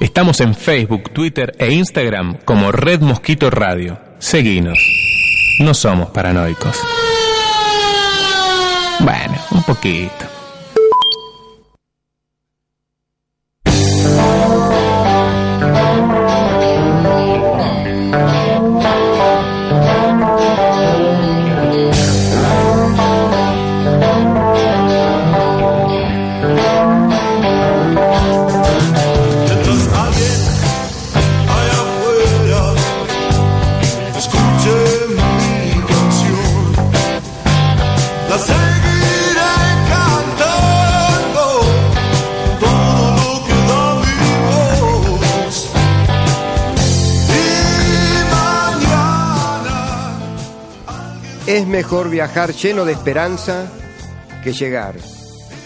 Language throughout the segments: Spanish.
Estamos en Facebook, Twitter e Instagram como Red Mosquito Radio. Seguinos. No somos paranoicos. Bueno, un poquito. Viajar lleno de esperanza que llegar.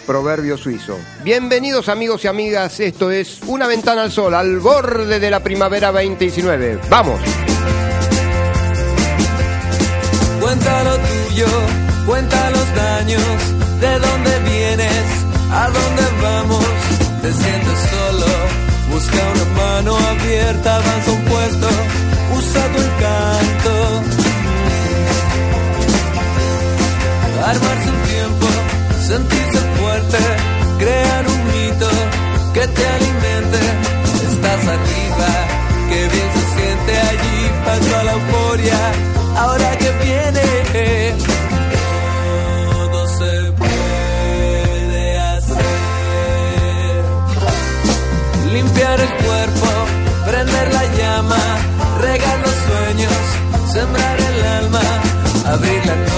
Proverbio suizo. Bienvenidos amigos y amigas, esto es Una ventana al sol, al borde de la primavera 2019. ¡Vamos! Cuenta lo tuyo, cuenta los daños, de dónde vienes, a dónde vamos. Te sientes solo, busca una mano abierta, avanza un puesto, usa tu encanto. Armarse un tiempo, sentirse fuerte, crear un mito que te alimente. Estás arriba, que bien se siente allí, pasa la euforia. Ahora que viene, todo se puede hacer. Limpiar el cuerpo, prender la llama, regar los sueños, sembrar el alma, abrir la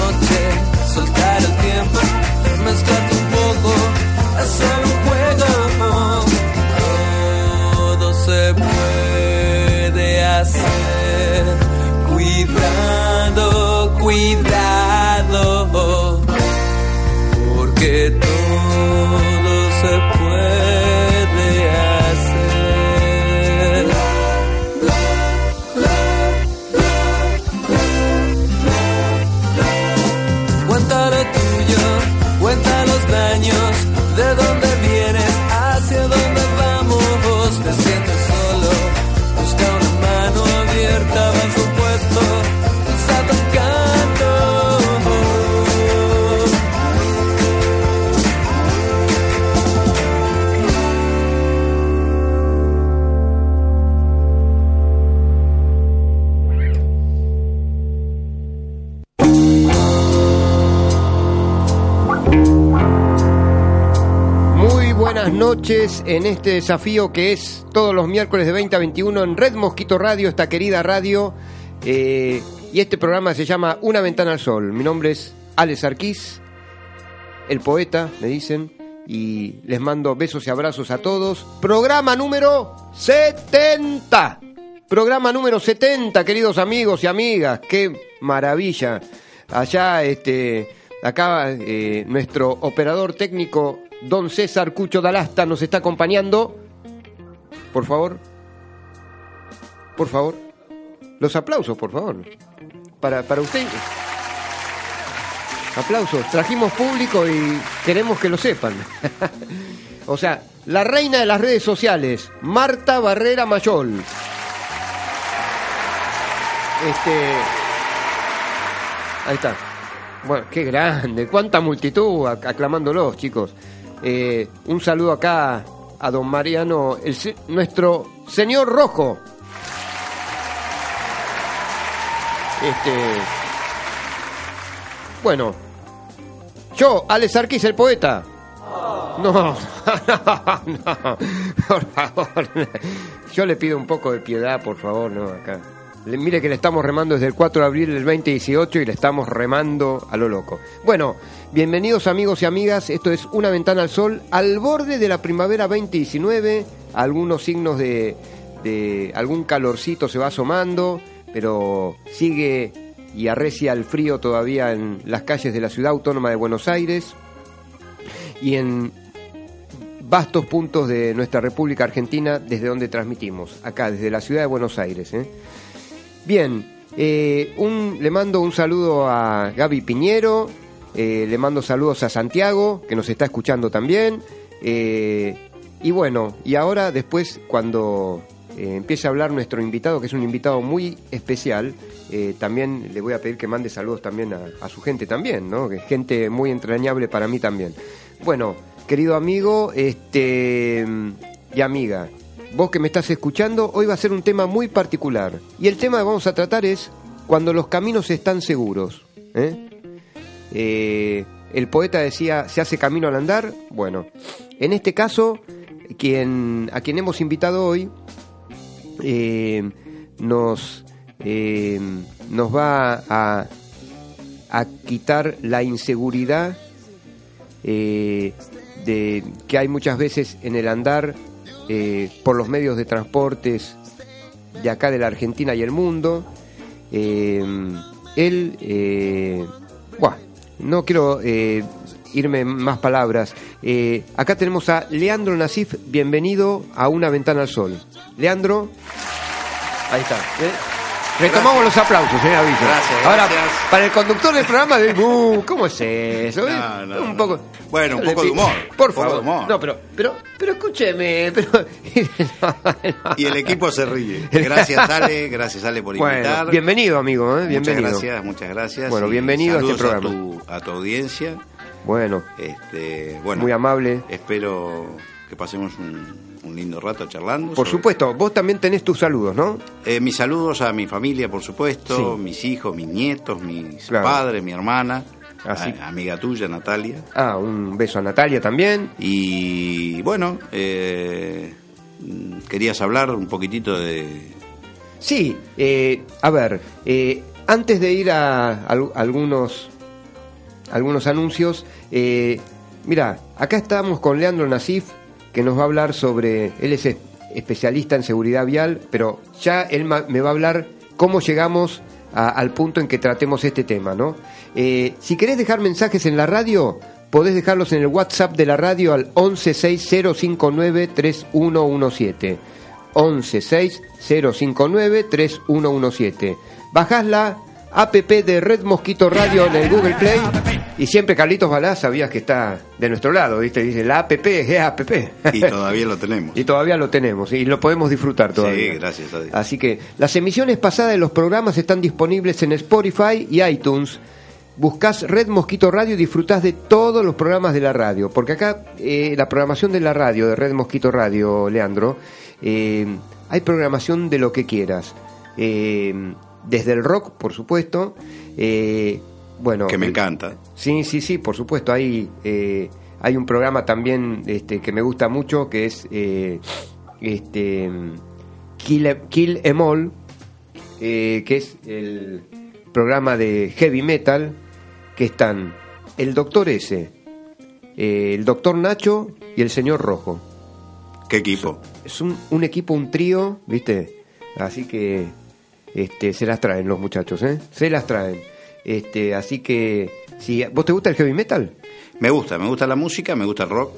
en este desafío que es todos los miércoles de 20 a 21 en Red Mosquito Radio, esta querida radio. eh, y este programa se llama Una ventana al sol. Mi nombre es Alex Arquís, el poeta, me dicen. Y les mando besos y abrazos a todos. Programa número 70. Programa número 70, queridos amigos y amigas. Qué maravilla. Allá, este, acá eh, nuestro operador técnico, don César Cucho Dalasta, nos está acompañando. Por favor. Por favor. Los aplausos, por favor. Para, para usted. Aplausos. Trajimos público y queremos que lo sepan. o sea, la reina de las redes sociales, Marta Barrera Mayol. Este. Ahí está. Bueno, qué grande. Cuánta multitud ac- aclamándolos, chicos. Eh, un saludo acá a don Mariano, el nuestro señor Rojo. Este. Bueno. Yo, Alex Arquís, el poeta. No, no, por favor. Yo le pido un poco de piedad, por favor, no, acá. Mire que le estamos remando desde el 4 de abril del 2018 y le estamos remando a lo loco. Bueno, bienvenidos amigos y amigas. Esto es Una Ventana al Sol, al borde de la primavera 2019. Algunos signos de, de algún calorcito se va asomando, pero sigue y arrecia el frío todavía en las calles de la ciudad autónoma de Buenos Aires y en vastos puntos de nuestra República Argentina desde donde transmitimos, acá desde la ciudad de Buenos Aires. ¿eh? Bien, eh, le mando un saludo a Gaby Piñero, eh, le mando saludos a Santiago, que nos está escuchando también, eh, y bueno, y ahora después cuando empiece a hablar nuestro invitado, que es un invitado muy especial, también le voy a pedir que mande saludos también a, a su gente también, ¿no? Que es gente muy entrañable para mí también. Bueno, querido amigo este y amiga, vos que me estás escuchando, hoy va a ser un tema muy particular. Y el tema que vamos a tratar es cuando los caminos están seguros. ¿eh? Eh, el poeta decía, se hace camino al andar. Bueno, en este caso, quien, a quien hemos invitado hoy eh, nos, nos va a, a quitar la inseguridad de, que hay muchas veces en el andar eh, por los medios de transportes de acá de la Argentina y el mundo. Eh, él, eh, buah, no quiero eh, irme más palabras. Eh, acá tenemos a Leandro Nasif, bienvenido a Una Ventana al Sol. Leandro, ahí está. ¿Eh? Retomamos los aplausos, señor Aviso. Gracias, Ahora, gracias. para el conductor del programa, de, "Uh, ¿cómo es eso? eh? No, no, un no. poco. Bueno, un poco de humor, Por un poco favor. de humor. No, pero, pero, pero escúcheme, pero. Y el equipo se ríe. Gracias, Ale, gracias, Ale, por Bueno, invitar. bienvenido, amigo, ¿eh? bienvenido. Muchas gracias, muchas gracias. Bueno, bienvenido a este programa. tu, a tu audiencia. Bueno, Este, bueno, muy amable. espero que pasemos un, un lindo rato charlando. Por sobre- supuesto, vos también tenés tus saludos, ¿no? Eh, mis saludos a mi familia, por supuesto, Sí. mis hijos, mis nietos, mis Claro. padres, mi hermana, Así. a- amiga tuya, Natalia. Ah, un beso a Natalia también. Y bueno, eh, querías hablar un poquitito de... Sí, eh, a ver, eh, antes de ir a, al- algunos, algunos anuncios, mira, acá estamos con Leandro Nasif, que nos va a hablar sobre, él es es- especialista en seguridad vial, pero ya él me va a hablar cómo llegamos al punto en que tratemos este tema, ¿no? Eh, si querés dejar mensajes en la radio, podés dejarlos en el WhatsApp de la radio al 1160593117. 1160593117. Bajás la app de Red Mosquito Radio en el Google Play y siempre Carlitos Balá sabías que está de nuestro lado, ¿viste? Dice la app es app. Y todavía lo tenemos. Y todavía lo tenemos y lo podemos disfrutar todavía. Sí, gracias a Dios. Así que las emisiones pasadas de los programas están disponibles en Spotify y iTunes. Buscás Red Mosquito Radio y disfrutás de todos los programas de la radio. Porque acá eh, la programación de la radio, de Red Mosquito Radio, Leandro, eh, hay programación de lo que quieras. Eh, desde el rock, por supuesto. Bueno, que me encanta. Sí, sí, sí, por supuesto. Hay, eh, hay un programa también este, que me gusta mucho que es eh, este, Kill, Em- Kill Em All, eh, que es el programa de heavy metal que están el Doctor S, eh, el Doctor Nacho y el Señor Rojo. ¿Qué equipo? Es un, un equipo, un trío, ¿viste? Así que este, se las traen los muchachos, ¿eh? Se las traen. Este, así que, si ¿vos te gusta el heavy metal? Me gusta, me gusta la música, me gusta el rock.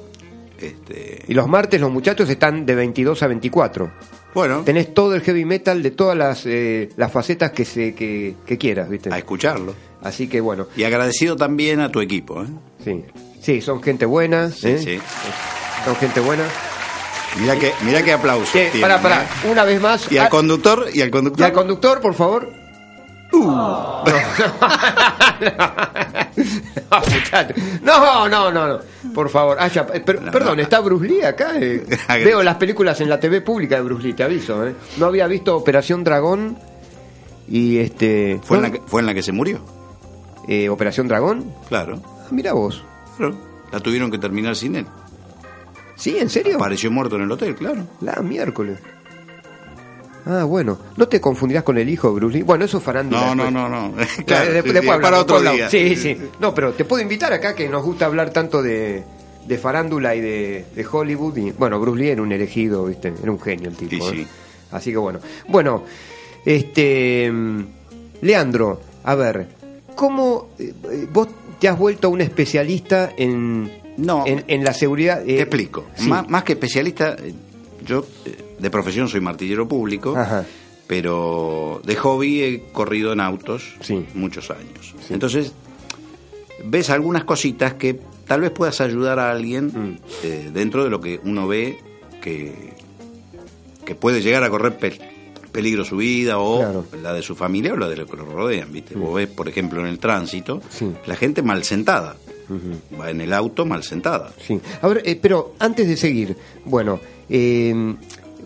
Este, Y los martes los muchachos están de 22 a 24. bueno, Tenés todo el heavy metal de todas las, eh, las facetas que, se, que, que quieras, ¿viste? a escucharlo. Así que bueno, Y agradecido también a tu equipo. ¿eh? sí. Sí, son gente buena. Sí, ¿eh? sí. Son gente buena. Mira que, mira qué aplausos. Che, tienen, pará, pará, ¿eh? una vez más. Y al Ah, conductor, y al y conductor. al conductor, por favor. Uh. No, no, no, no, no. Por favor. Ah, ya, eh, perdón, ¿está Bruce Lee acá? Eh, veo las películas en la TV pública de Bruce Lee, te aviso. ¿eh? No había visto Operación Dragón y este... fue, en la que, fue en la que se murió. Eh, ¿Operación Dragón? Claro. Ah, mira vos. claro. La tuvieron que terminar sin él. ¿Sí? ¿En serio? Apareció muerto en el hotel, claro. La miércoles. Ah, bueno. ¿No te confundirás con el hijo de Bruce Lee? Bueno, eso es farándula. No, no, no, no. Claro, Claro, de- sí, después sí, hablamos, para otro día. Sí, sí. No, pero te puedo invitar acá que nos gusta hablar tanto de, de farándula y de, de Hollywood. Y, bueno, Bruce Lee era un elegido, ¿viste? Era un genio el tipo. Sí, ¿eh? sí. Así que bueno. Bueno, este. mm, Leandro, a ver, ¿cómo eh, eh, vos te has vuelto un especialista en, No. en, en la seguridad? eh, Te explico. sí. Má- Más, que especialista, eh, yo eh, de profesión soy martillero público, Ajá. pero de hobby he corrido en autos Sí. muchos años. Entonces, ves algunas cositas que tal vez puedas ayudar a alguien Mm. eh, dentro de lo que uno ve que, que puede llegar a correr pe- peligro su vida o Claro. la de su familia o la de los que lo rodean, ¿viste? Vos ves, por ejemplo, en el tránsito, Sí. la gente mal sentada. Va en el auto mal sentada. Sí. Ahora, eh, pero antes de seguir, bueno, eh,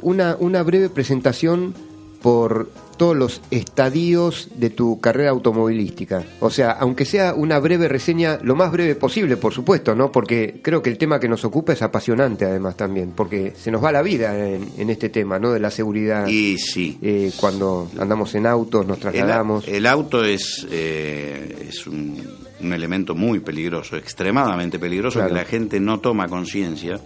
una, una breve presentación por todos los estadios de tu carrera automovilística. O sea, aunque sea una breve reseña, lo más breve posible, por supuesto, ¿no? Porque creo que el tema que nos ocupa es apasionante, además, también, porque se nos va la vida en, en este tema, ¿no? De la seguridad. Y sí. eh, cuando andamos en autos, nos El, trasladamos. el auto es, eh, es un, un elemento muy peligroso, extremadamente peligroso, Claro. que la gente no toma conciencia.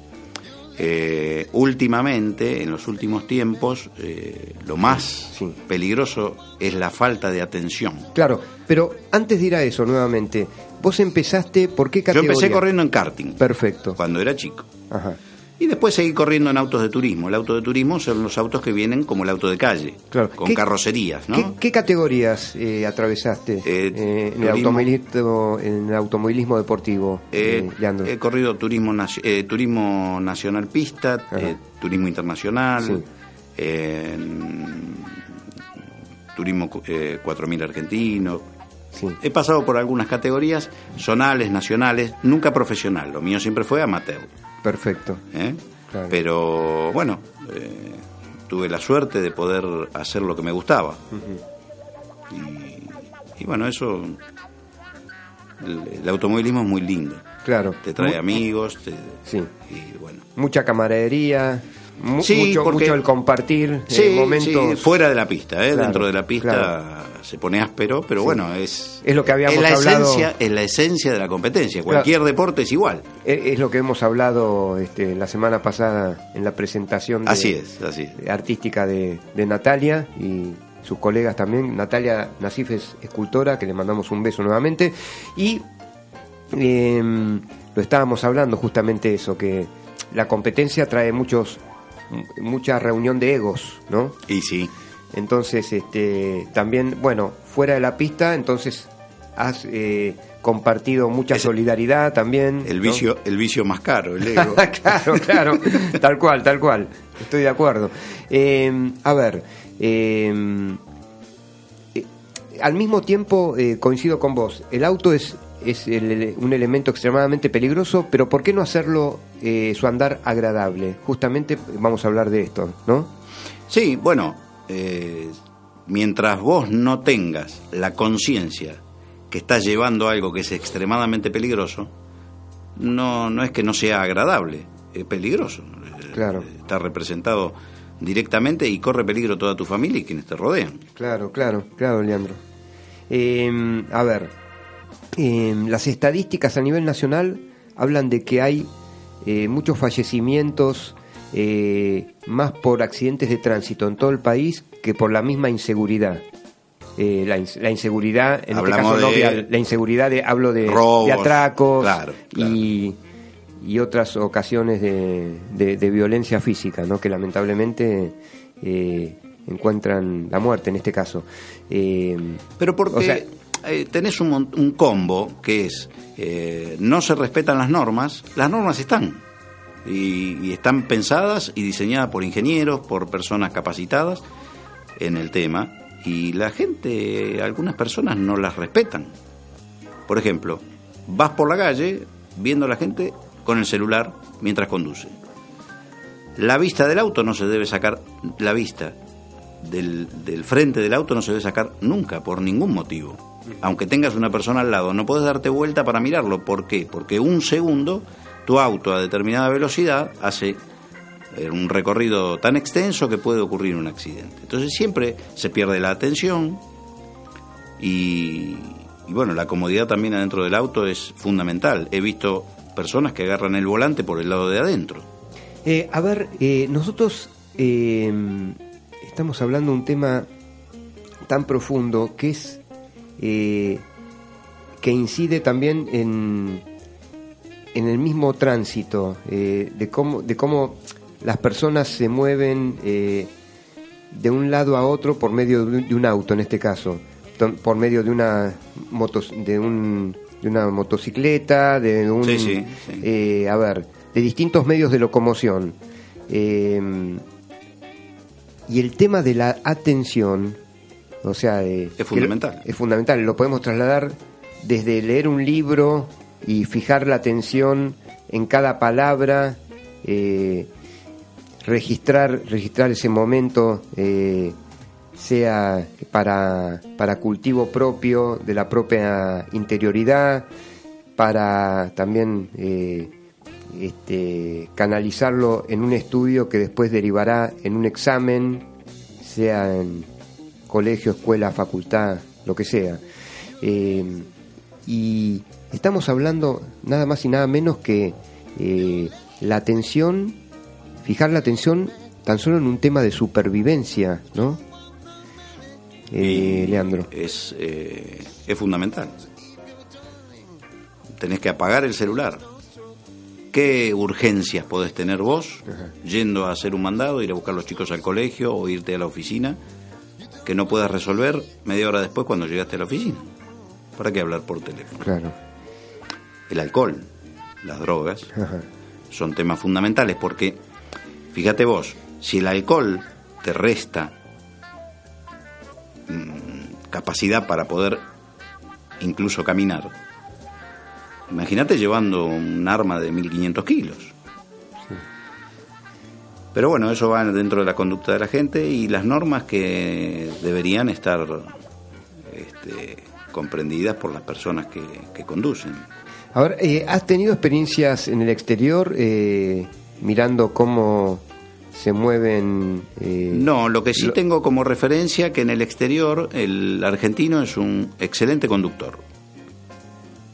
Eh, últimamente, en los últimos tiempos, eh, lo más Sí. peligroso es la falta de atención. Claro, pero antes de ir a eso nuevamente, vos empezaste, ¿por qué Yo categoría? empecé corriendo en karting Perfecto. cuando era chico. Ajá. Y después seguí corriendo en autos de turismo. El auto de turismo son los autos que vienen como el auto de calle, Claro. con ¿Qué- carrocerías, ¿no? ¿Qué, qué categorías eh, atravesaste Eh, eh, en, el automovilismo, en el automovilismo deportivo, Eh, he corrido turismo, eh, turismo nacional pista, turismo internacional, Sí. eh, turismo cu- eh, 4000 argentino. Sí. He pasado por algunas categorías, zonales, nacionales, nunca profesional. Lo mío siempre fue amateur. Perfecto. ¿eh? Claro. Pero bueno, eh, tuve la suerte de poder hacer lo que me gustaba. y, y bueno, eso. El, el automovilismo es muy lindo. Claro. Te trae amigos, te- Sí. y bueno. Mucha camaradería, Sí, mucho, porque- mucho el compartir, eh, momentos. sí, fuera de la pista, ¿eh? Claro, dentro de la pista claro. se pone áspero, pero bueno, es, Es lo que habíamos es la hablado. esencia, es la esencia de la competencia. Cualquier deporte es igual. Eh, Es lo que hemos hablado este, la semana pasada en la presentación de- Así es, así es. artística de, de Natalia y sus colegas también. Natalia Nasif es escultora, que le mandamos un beso nuevamente. Y eh, lo estábamos hablando justamente eso, que la competencia trae muchos mucha reunión de egos, ¿no? Y sí, Entonces, este, también, bueno, fuera de la pista, entonces has eh, compartido mucha solidaridad también. el ¿no? vicio, el vicio más caro, el ego. claro, claro, tal cual, tal cual. Estoy de acuerdo. Eh, a ver, eh, al mismo tiempo coincido con vos. El auto es es el- un elemento extremadamente peligroso, pero ¿por qué no hacerlo eh, su andar agradable? Justamente vamos a hablar de esto, ¿no? Sí, bueno, eh, mientras vos no tengas la conciencia que estás llevando algo que es extremadamente peligroso, no, no es que no sea agradable, es peligroso. Eh, Claro. Está representado directamente y corre peligro toda tu familia y quienes te rodean. Claro, claro, claro, Leandro. Eh, a ver, eh, las estadísticas a nivel nacional hablan de que hay eh, muchos fallecimientos eh, más por accidentes de tránsito en todo el país que por la misma inseguridad. Eh, la, ins- la inseguridad, en Hablamos este caso no, de la inseguridad de, hablo de, robos, de atracos claro, claro. Y, y otras ocasiones de, de- de violencia física, ¿no? que lamentablemente eh, encuentran la muerte en este caso. Eh, Pero porque O sea- eh, tenés un, un combo que es, eh, no se respetan las normas, las normas están. Y, y están pensadas y diseñadas por ingenieros, por personas capacitadas en el tema. Y la gente, algunas personas no las respetan. Por ejemplo, vas por la calle viendo a la gente con el celular mientras conduce. La vista del auto no se debe sacar, la vista del, del frente del auto no se debe sacar nunca, por ningún motivo. Aunque tengas una persona al lado, no puedes darte vuelta para mirarlo. ¿Por qué? Porque un segundo, tu auto a determinada velocidad hace eh, un recorrido tan extenso que puede ocurrir un accidente. Entonces siempre se pierde la atención y, bueno, la comodidad también adentro del auto es fundamental. He visto personas que agarran el volante por el lado de adentro. Eh, a ver, eh, nosotros estamos hablando de un tema tan profundo que es eh, que incide también en, en el mismo tránsito eh, de cómo de cómo las personas se mueven eh, de un lado a otro por medio de un, auto en este caso por medio de una motos de un de una motocicleta de un Sí, sí, sí. a ver de distintos medios de locomoción y el tema de la atención, o sea, eh, Es fundamental. Es fundamental, lo podemos trasladar desde leer un libro y fijar la atención en cada palabra, eh, registrar, registrar ese momento, eh, sea para, para cultivo propio de la propia interioridad, para también eh, este, canalizarlo en un estudio que después derivará en un examen, sea en colegio, escuela, facultad, lo que sea. Eh, y estamos hablando nada más y nada menos que eh, la atención, fijar la atención tan solo en un tema de supervivencia, ¿no? Eh, Leandro. Es, eh, es fundamental. Tenés que apagar el celular. ¿Qué urgencias podés tener vos yendo a hacer un mandado, ir a buscar a los chicos al colegio o irte a la oficina que no puedas resolver media hora después cuando llegaste a la oficina? ¿Para qué hablar por teléfono? Claro. El alcohol, las drogas, Ajá. son temas fundamentales porque, fíjate vos, si el alcohol te resta mm, capacidad para poder incluso caminar, imagínate llevando un arma de 1500 kilos. Pero bueno, eso va dentro de la conducta de la gente y las normas que deberían estar este, comprendidas por las personas que, que conducen. Ahora, eh, ¿has tenido experiencias en el exterior eh, mirando cómo se mueven? eh, No, lo que sí lo- tengo como referencia que en el exterior el argentino es un excelente conductor.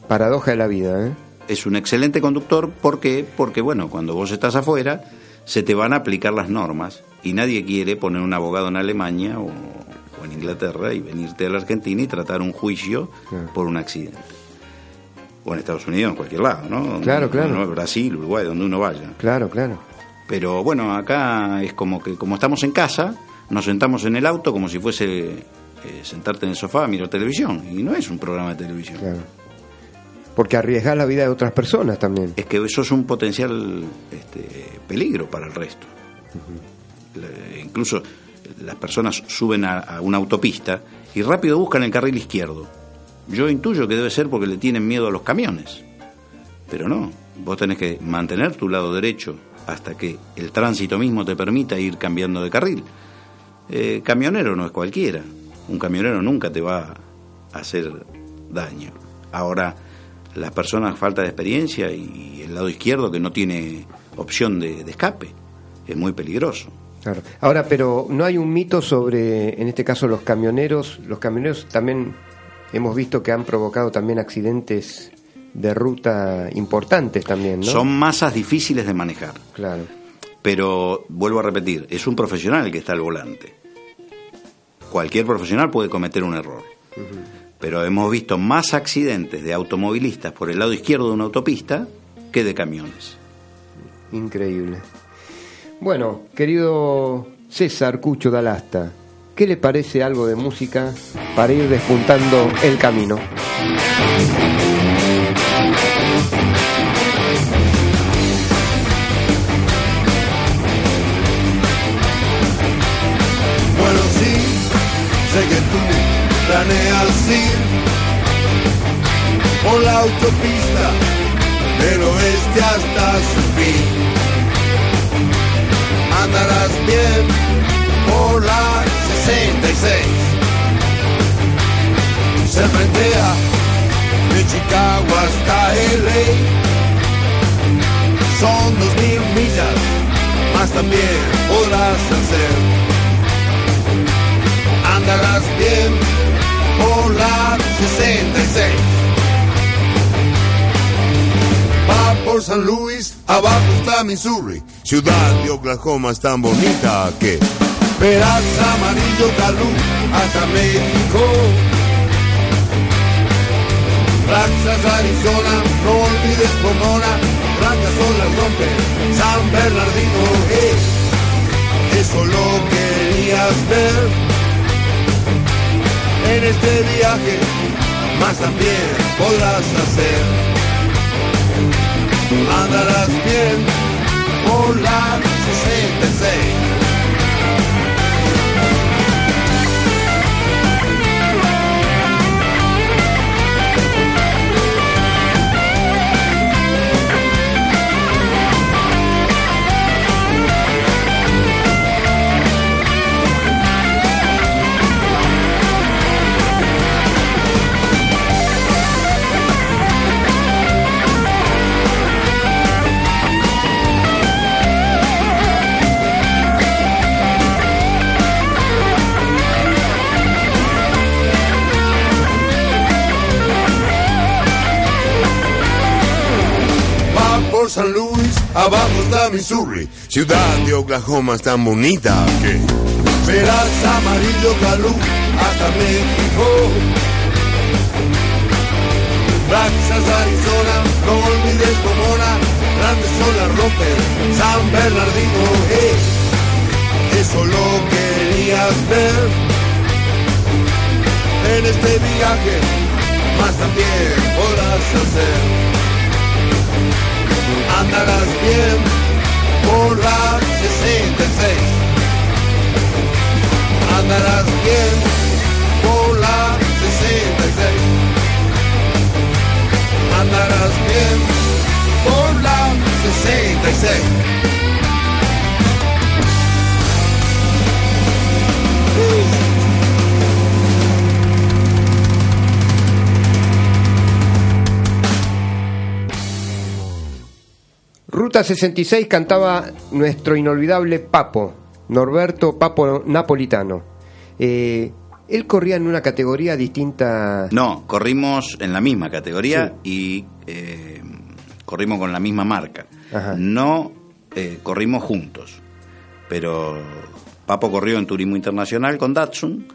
Paradoja de la vida, ¿eh? Es un excelente conductor ¿por qué? porque bueno, cuando vos estás afuera se te van a aplicar las normas y nadie quiere poner un abogado en Alemania o, o en Inglaterra y venirte a la Argentina y tratar un juicio Claro. por un accidente. O en Estados Unidos, en cualquier lado, ¿no? Claro, claro. Brasil, Uruguay, donde uno vaya. Claro, claro. Pero bueno, acá es como que como estamos en casa, nos sentamos en el auto como si fuese eh, sentarte en el sofá a mirar televisión. Y no es un programa de televisión. claro. Porque arriesgar la vida de otras personas también. Es que eso es un potencial este, peligro para el resto. Incluso las personas suben a, a una autopista y rápido buscan el carril izquierdo. Yo intuyo que debe ser porque le tienen miedo a los camiones. Pero no, vos tenés que mantener tu lado derecho hasta que el tránsito mismo te permita ir cambiando de carril. Eh, camionero no es cualquiera. Un camionero nunca te va a hacer daño. Ahora, las personas falta de experiencia y el lado izquierdo que no tiene opción de, de escape es muy peligroso. Claro. Ahora, pero no hay un mito sobre, en este caso, los camioneros. Los camioneros también hemos visto que han provocado también accidentes de ruta importantes también, ¿no? Son masas difíciles de manejar. Claro. Pero vuelvo a repetir, es un profesional el que está al volante. Cualquier profesional puede cometer un error. Pero hemos visto más accidentes de automovilistas por el lado izquierdo de una autopista que de camiones. Increíble. Bueno, querido César Cucho Dalasta, ¿qué le parece algo de música para ir despuntando el camino? Planeas ir por la autopista del oeste hasta su fin. Andarás bien por la 66. Se frentea de Chicago hasta LA. Son dos mil millas, más también podrás hacer andarás bien por la 66. Va por San Luis, abajo está Missouri, ciudad de Oklahoma es tan bonita que verás amarillo calú hasta México. Texas, Arizona, no olvides Pomona, blancas olas rompen San Bernardino, eso lo querías ver en este viaje, más también podrás hacer. Andarás bien por la 66. San Luis, abajo está Missouri, ciudad de Oklahoma es tan bonita que verás amarillo calú hasta México. Texas, Arizona, no olvides Pomona, grandes son las San Bernardino, hey, eso lo querías ver. En este viaje, más también podrás hacer andarás bien por la 66. Andarás bien por la 66. Andarás bien por la 66. Ruta 66 cantaba nuestro inolvidable Papo, Norberto Papo Napolitano. Eh, él corría en una categoría distinta. No, corrimos en la misma categoría y eh, corrimos con la misma marca. Ajá. No eh, corrimos juntos, pero Papo corrió en turismo internacional con Datsun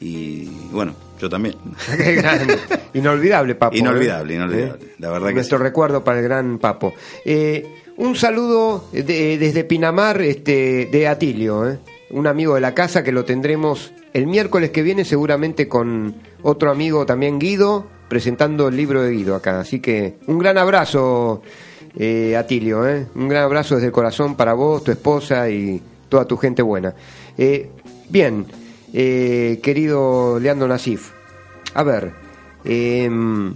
y bueno, yo también. Qué grande. Inolvidable, Papo. ¿eh? Inolvidable, inolvidable. La verdad que Nuestro sí. recuerdo para el gran Papo. Eh, un saludo de- desde Pinamar este, de Atilio, ¿eh? un amigo de la casa que lo tendremos el miércoles que viene, seguramente con otro amigo también, Guido, presentando el libro de Guido acá. Así que un gran abrazo, eh, Atilio. ¿eh? Un gran abrazo desde el corazón para vos, tu esposa y toda tu gente buena. Bien, querido Leandro Nasif. A ver, em,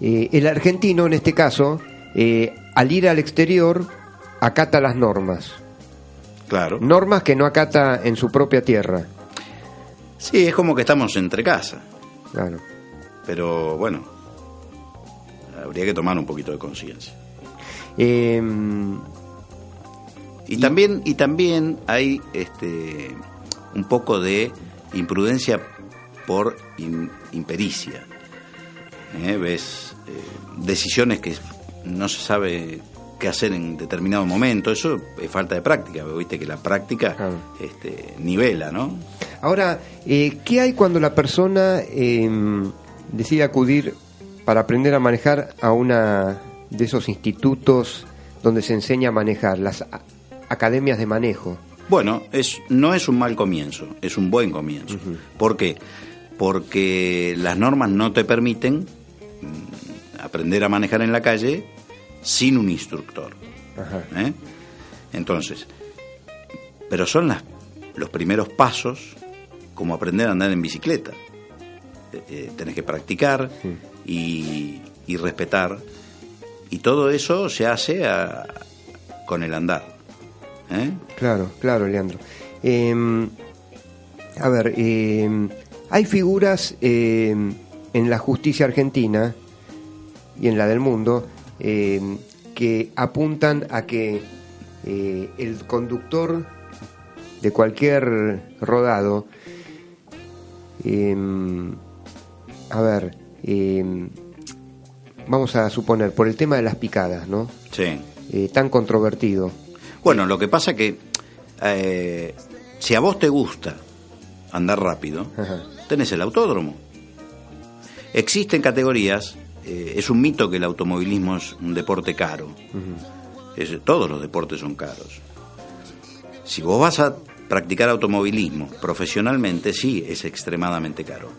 el argentino en este caso, al ir al exterior, acata las normas. Claro. Normas que no acata en su propia tierra. Sí, es como que estamos entre casa, Claro. pero bueno, habría que tomar un poquito de conciencia. Em, Y también, y también hay este un poco de imprudencia por im- impericia. ¿Eh? Ves eh, decisiones que no se sabe qué hacer en determinado momento. Eso es falta de práctica. Viste que la práctica Claro. este, nivela, ¿no? Ahora, eh, ¿qué hay cuando la persona em, decide acudir para aprender a manejar a una de esos institutos donde se enseña a manejar, las academias de manejo? Bueno, es, no es un mal comienzo, es un buen comienzo. ¿Por qué? Porque las normas no te permiten mm, aprender a manejar en la calle sin un instructor. Ajá. ¿eh? Entonces, pero son las, los primeros pasos como aprender a andar en bicicleta. Eh, eh, tenés que practicar y, y respetar. Y todo eso se hace a- con el andar. ¿eh? Claro, claro, Leandro. Eh, a ver, eh, hay figuras eh, en la justicia argentina y en la del mundo eh, que apuntan a que eh, el conductor de cualquier rodado, eh, a ver, eh, vamos a suponer, por el tema de las picadas, ¿no? Sí. Eh, tan controvertido. Bueno, lo que pasa que eh, si a vos te gusta andar rápido, Ajá. tenés el autódromo. Existen categorías, eh, es un mito que el automovilismo es un deporte caro. Es- todos los deportes son caros. Si vos vas a practicar automovilismo profesionalmente, sí, es extremadamente caro.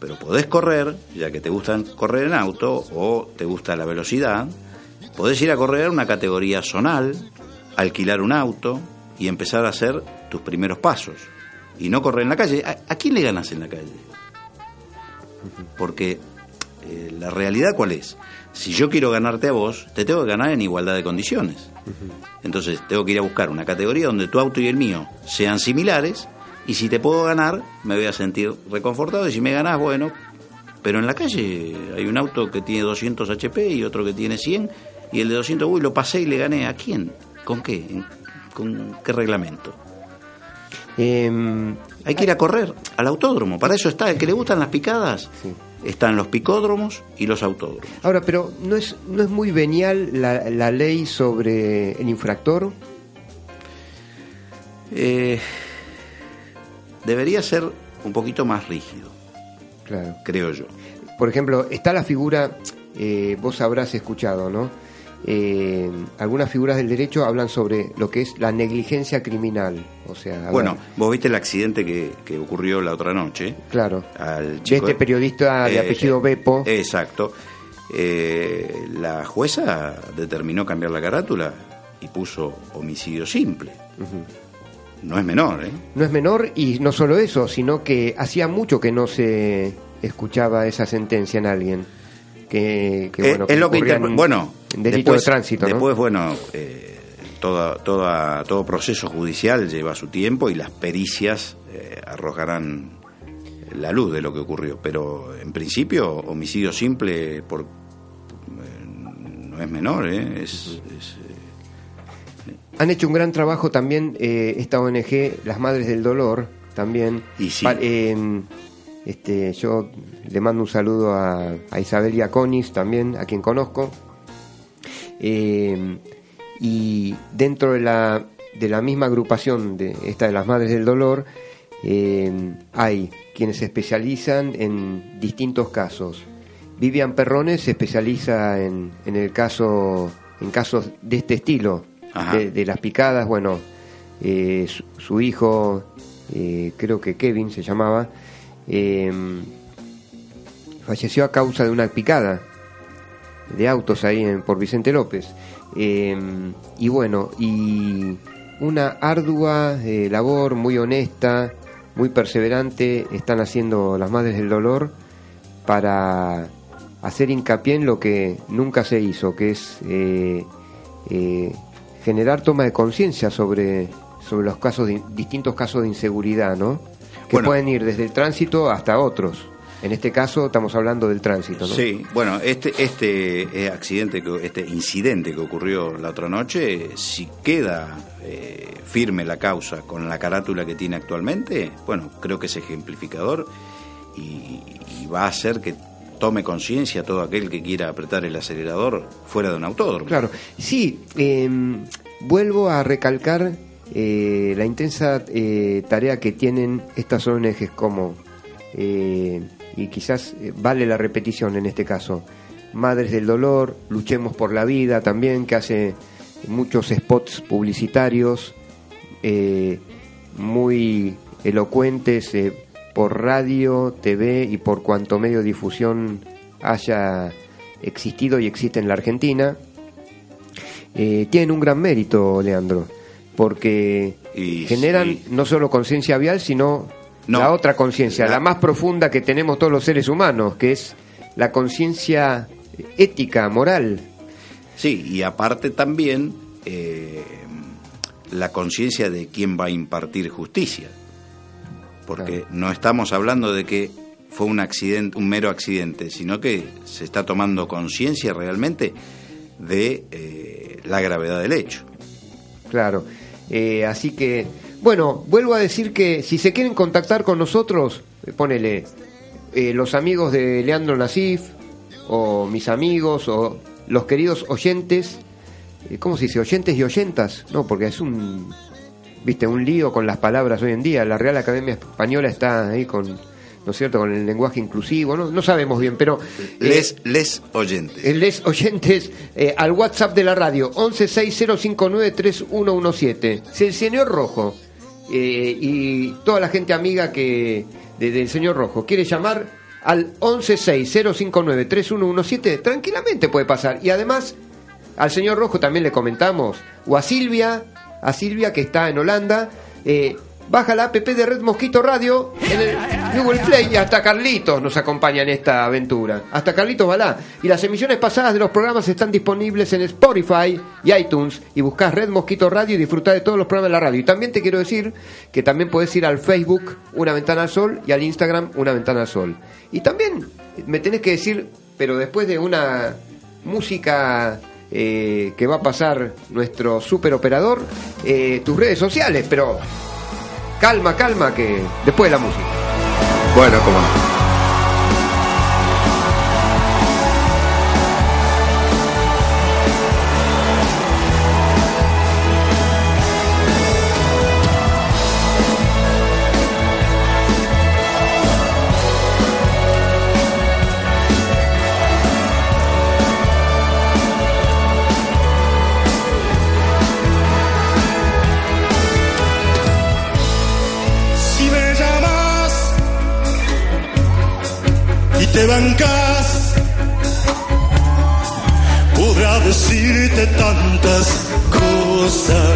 Pero podés correr, ya que te gustan correr en auto o te gusta la velocidad, Podés ir a correr una categoría zonal, alquilar un auto y empezar a hacer tus primeros pasos. Y no correr en la calle. ¿A, a quién le ganas en la calle? Porque eh, la realidad cuál es? Si yo quiero ganarte a vos, te tengo que ganar en igualdad de condiciones. Entonces tengo que ir a buscar una categoría donde tu auto y el mío sean similares y si te puedo ganar me voy a sentir reconfortado y si me ganás, bueno, pero en la calle hay un auto que tiene 200 HP y otro que tiene 100 y el de 200, uy, lo pasé y le gané. ¿A quién? ¿Con qué? ¿Con qué reglamento? Em, Hay que ir a correr al autódromo, para eso está. El que le gustan las picadas, Sí. Están los picódromos y los autódromos. ahora, pero ¿no es, no es muy venial la, la ley sobre el infractor? Eh, debería ser un poquito más rígido, Claro. creo yo. Por ejemplo, está la figura, eh, vos habrás escuchado, ¿no? Eh, algunas figuras del derecho hablan sobre lo que es la negligencia criminal. O sea, Bueno, vos viste el accidente que, que ocurrió la otra noche claro. al De chico este periodista de Eh, apellido Bepo. Exacto. Eh, la jueza determinó cambiar la carátula y puso homicidio simple. No es menor, ¿eh? No es menor y no solo eso, sino que hacía mucho que no se escuchaba esa sentencia en alguien. Que, que, Eh, bueno, es lo que bueno delito después, de tránsito, ¿no? después bueno eh, toda, toda, todo proceso judicial lleva su tiempo y las pericias eh, arrojarán la luz de lo que ocurrió pero en principio homicidio simple por eh, no es menor ¿eh? es, es, Han hecho un gran trabajo también eh, esta ONG, Las Madres del Dolor, también. Y sí. Pa- este, yo le mando un saludo a, a Isabel Iaconis también, a quien conozco. Eh, y dentro de la, de la misma agrupación de esta de las Madres del Dolor, eh, hay quienes se especializan en distintos casos. Vivian Perrones se especializa en, en el caso en casos de este estilo, de, de las picadas. Bueno, eh, su, su hijo, eh, creo que Kevin se llamaba, eh, falleció a causa de una picada de autos ahí en, por Vicente López. Eh, y bueno, y una ardua eh, labor muy honesta, muy perseverante, están haciendo las Madres del Dolor para hacer hincapié en lo que nunca se hizo, que es eh, eh, generar toma de conciencia sobre, sobre los casos de, distintos casos de inseguridad, ¿no? Que Bueno. pueden ir desde el tránsito hasta otros. En este caso estamos hablando del tránsito, ¿no? Sí, bueno, este este eh, accidente, este incidente que ocurrió la otra noche, si queda eh, firme la causa con la carátula que tiene actualmente, bueno, creo que es ejemplificador y, y va a hacer que tome conciencia todo aquel que quiera apretar el acelerador fuera de un autódromo. Claro, sí, eh, vuelvo a recalcar eh, la intensa eh, tarea que tienen estas ONGs como, eh, y quizás eh, vale la repetición en este caso, Madres del Dolor, Luchemos por la Vida también, que hace muchos spots publicitarios muy elocuentes por radio, TV y por cuanto medio difusión haya existido y existe en la Argentina, tienen un gran mérito, Leandro, porque Y generan sí. no solo conciencia vial, sino No. la otra conciencia, La- la más profunda que tenemos todos los seres humanos, que es la conciencia ética, moral. Sí, y aparte también eh, la conciencia de quién va a impartir justicia. Porque Claro. no estamos hablando de que fue un accidente, un mero accidente, sino que se está tomando conciencia realmente de eh, la gravedad del hecho. Claro. Eh, así que, bueno, vuelvo a decir que si se quieren contactar con nosotros, eh, ponele eh, los amigos de Leandro Nasif, o mis amigos, o los queridos oyentes, eh, ¿cómo se dice? ¿Oyentes y oyentas? No, porque es un, viste, un lío con las palabras hoy en día. La Real Academia Española está ahí con, ¿no es cierto?, con el lenguaje inclusivo, no, no sabemos bien, pero... eh, Les, les oyentes. eh, Les oyentes eh, al WhatsApp de la radio 1160593117. Si el señor Rojo eh, y toda la gente amiga que de- del señor Rojo quiere llamar al 1160593117, tranquilamente puede pasar. Y además al señor Rojo también le comentamos, o a Silvia, a Silvia que está en Holanda. Eh, baja la app de Red Mosquito Radio en el Google Play y hasta Carlitos nos acompaña en esta aventura. Hasta Carlitos Balá. Y las emisiones pasadas de los programas están disponibles en Spotify y iTunes. Y buscás Red Mosquito Radio y disfrutá de todos los programas de la radio. Y también te quiero decir que también puedes ir al Facebook Una Ventana al Sol y al Instagram Una Ventana al Sol. Y también me tenés que decir, pero después de una música eh, que va a pasar nuestro super operador, eh, tus redes sociales, pero calma, calma, que después de la música. Bueno, cómo no. Tantas cosas.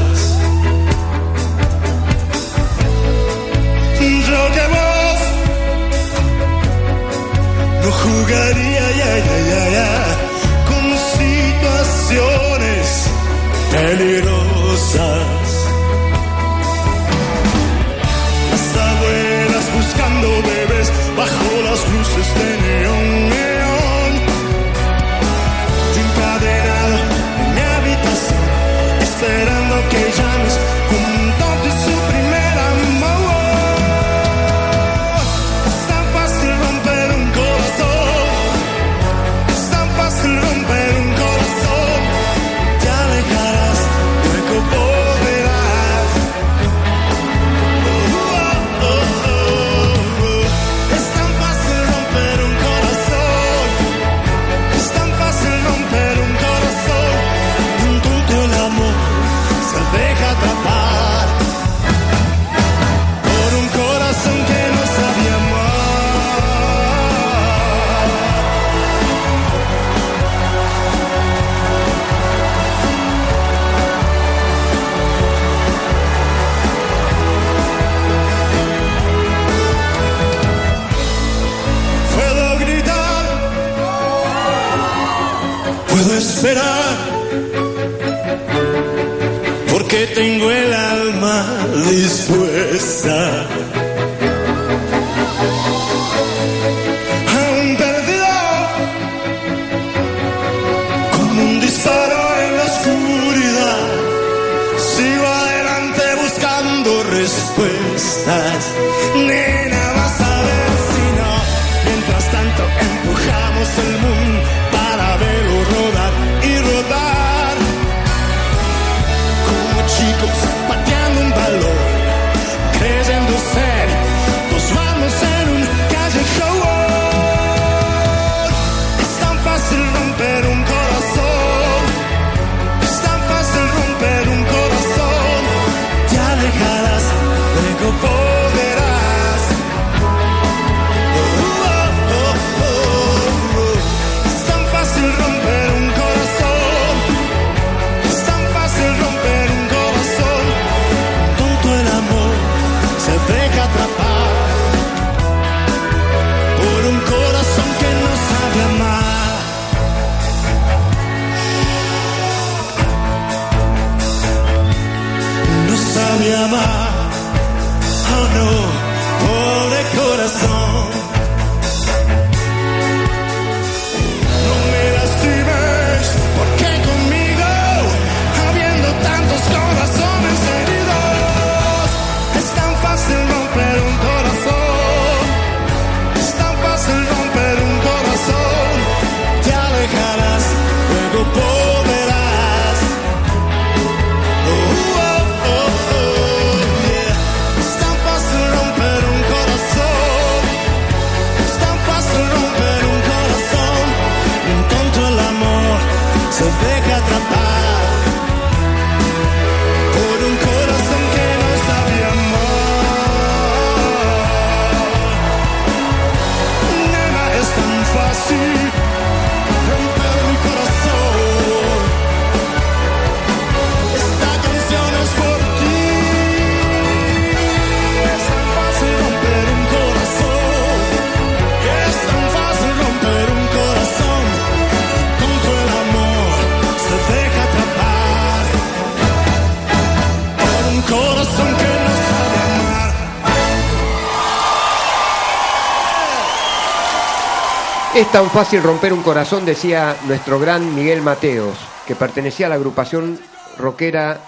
Tan fácil romper un corazón, decía nuestro gran Miguel Mateos, que pertenecía a la agrupación rockera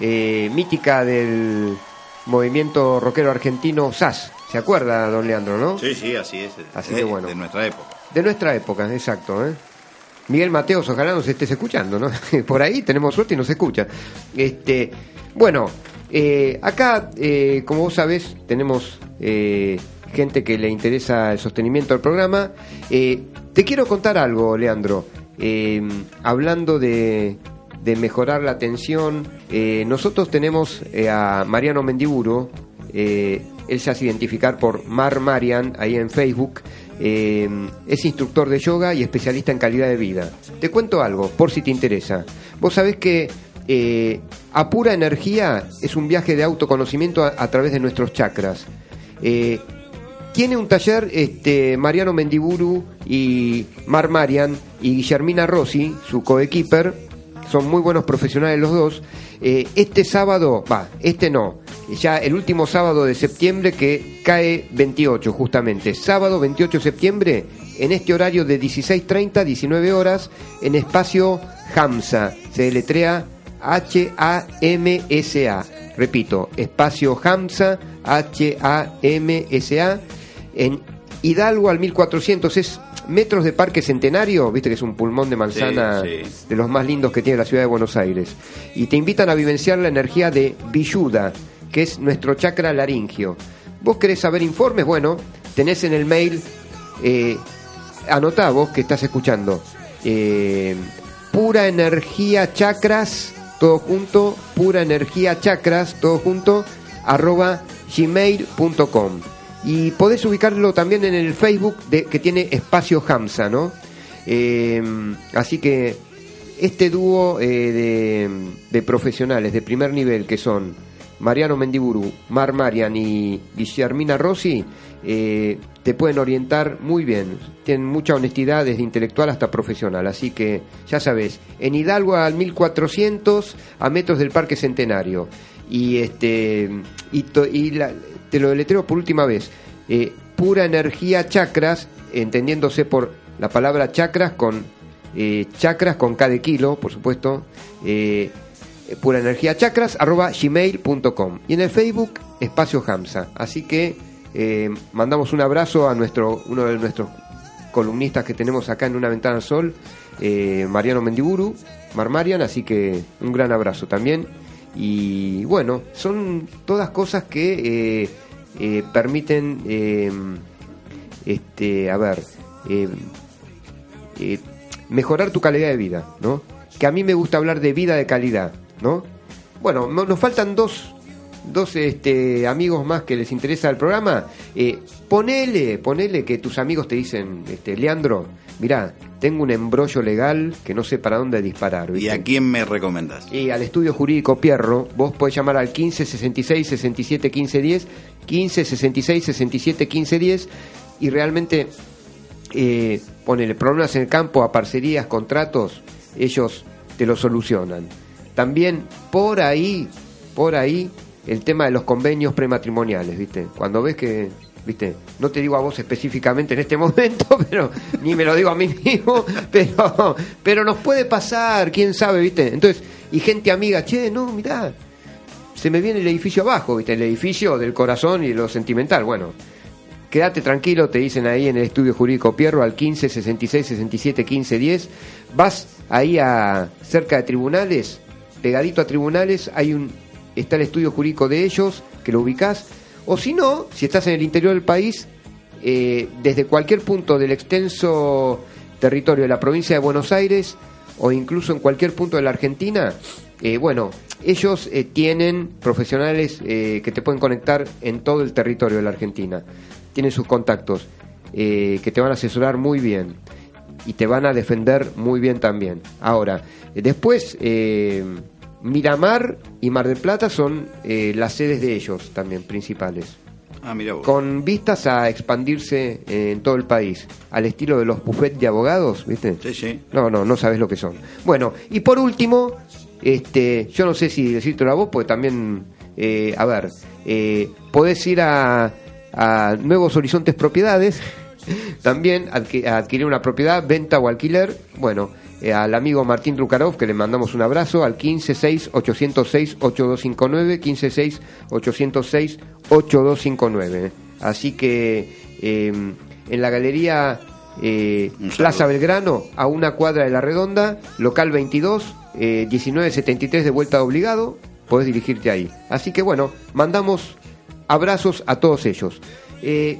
eh, mítica del movimiento rockero argentino SAS. ¿Se acuerda, don Leandro, no? Sí, sí, así es. Así Eh, que bueno. De nuestra época. De nuestra época, exacto. ¿eh? Miguel Mateos, ojalá nos estés escuchando, ¿no? Por ahí tenemos suerte y nos escucha. Este, bueno, eh, acá, eh, como vos sabés, tenemos eh, gente que le interesa el sostenimiento del programa. Eh, te quiero contar algo, Leandro. Eh, hablando de, mejorar la atención, eh, nosotros tenemos a Mariano Mendiburo, él se hace identificar por Mar Marian ahí en Facebook. Es instructor de yoga y especialista en calidad de vida. Te cuento algo, por si te interesa. Vos sabés que eh, a pura energía es un viaje de autoconocimiento a, través de nuestros chakras. Tiene un taller este, Mariano Mendiburu y Mar Marian y Guillermina Rossi, su coequiper, son muy buenos profesionales los dos. Eh, este sábado, va, este no, ya el último sábado de septiembre que cae 28 justamente, sábado 28 de septiembre, en este horario de 16.30 a 19 horas, en espacio Hamsa, se deletrea H-A-M-S-A. Repito, espacio Hamsa, H-A-M-S-A, en Hidalgo al 1400, es metros de Parque Centenario, viste que es un pulmón de manzana Sí, sí. de los más lindos que tiene la ciudad de Buenos Aires. Y te invitan a vivenciar la energía de Villuda, que es nuestro chakra laringio. ¿Vos querés saber informes? Bueno, tenés en el mail, eh, anotá vos que estás escuchando, eh, pura energía chakras, todo junto, pura energía chakras, todo junto, arroba gmail.com. Y podés ubicarlo también en el Facebook de, que tiene Espacio Hamsa, ¿no? Eh, así que este dúo eh, de, de profesionales de primer nivel que son Mariano Mendiburu, Mar Marian y Guillermina Rossi, eh, te pueden orientar muy bien. Tienen mucha honestidad desde intelectual hasta profesional. Así que ya sabes, en Hidalgo al 1400 a metros del Parque Centenario. Y este y, to- y la- te lo deletreo por última vez. Eh, pura energía chakras, entendiéndose por la palabra chakras con eh, chakras con K de kilo, por supuesto. eh, pura energía chakras arroba gmail.com y en el Facebook espacio Hamsa así que eh, mandamos un abrazo a nuestro uno de nuestros columnistas que tenemos acá en una ventana al sol eh, Mariano Mendiburu Mar Marian así que un gran abrazo también y bueno son todas cosas que eh, permiten eh, este a ver eh, eh, mejorar tu calidad de vida, ¿no? Que a mí me gusta hablar de vida de calidad, ¿no? Bueno, no- nos faltan dos, dos este, amigos más que les interesa el programa. Eh, ponele, ponele que tus amigos te dicen, este, Leandro, mirá, tengo un embrollo legal que no sé para dónde disparar. ¿Y a quién me recomendás? Y al estudio jurídico Pierro, vos podés llamar al 15 66 67 15 10, 15 66 67 15 10 y realmente eh, ponele problemas en el campo, a parcerías, contratos, ellos te lo solucionan. También por ahí, por ahí, el tema de los convenios prematrimoniales, ¿viste? Cuando ves que, ¿viste? No te digo a vos específicamente en este momento, pero ni me lo digo a mí mismo, pero, pero nos puede pasar, quién sabe, ¿viste? Entonces, y gente amiga, che, no, mirá, se me viene el edificio abajo, ¿viste? El edificio del corazón y lo sentimental, bueno. Quédate tranquilo, te dicen ahí en el estudio jurídico Pierro al 15 66 67 15 10. Vas ahí a cerca de tribunales, pegadito a tribunales, hay un está el estudio jurídico de ellos que lo ubicás. O si no, si estás en el interior del país, eh, desde cualquier punto del extenso territorio de la provincia de Buenos Aires o incluso en cualquier punto de la Argentina, eh, bueno, ellos eh, tienen profesionales que te pueden conectar en todo el territorio de la Argentina. Tienen sus contactos que te van a asesorar muy bien y te van a defender muy bien también. Ahora, después, Miramar y Mar del Plata son eh, las sedes de ellos también principales Ah, mira vos. con vistas a expandirse en todo el país, al estilo de los buffets de abogados, ¿viste? Sí, sí. No, no, no sabes lo que son. Bueno, y por último, este, yo no sé si decírtelo a vos, porque también eh, a ver, eh, podés ir a, a Nuevos Horizontes Propiedades, también adqui- a adquirir una propiedad, venta o alquiler. Bueno, eh, al amigo Martín Drukarov, que le mandamos un abrazo, al 156-806-8259, 156-806-8259. Así que eh, en la galería eh. Plaza Belgrano, a una cuadra de la Redonda, local 22, eh, 1973 de vuelta obligado, podés dirigirte ahí. Así que bueno, mandamos abrazos a todos ellos. Eh,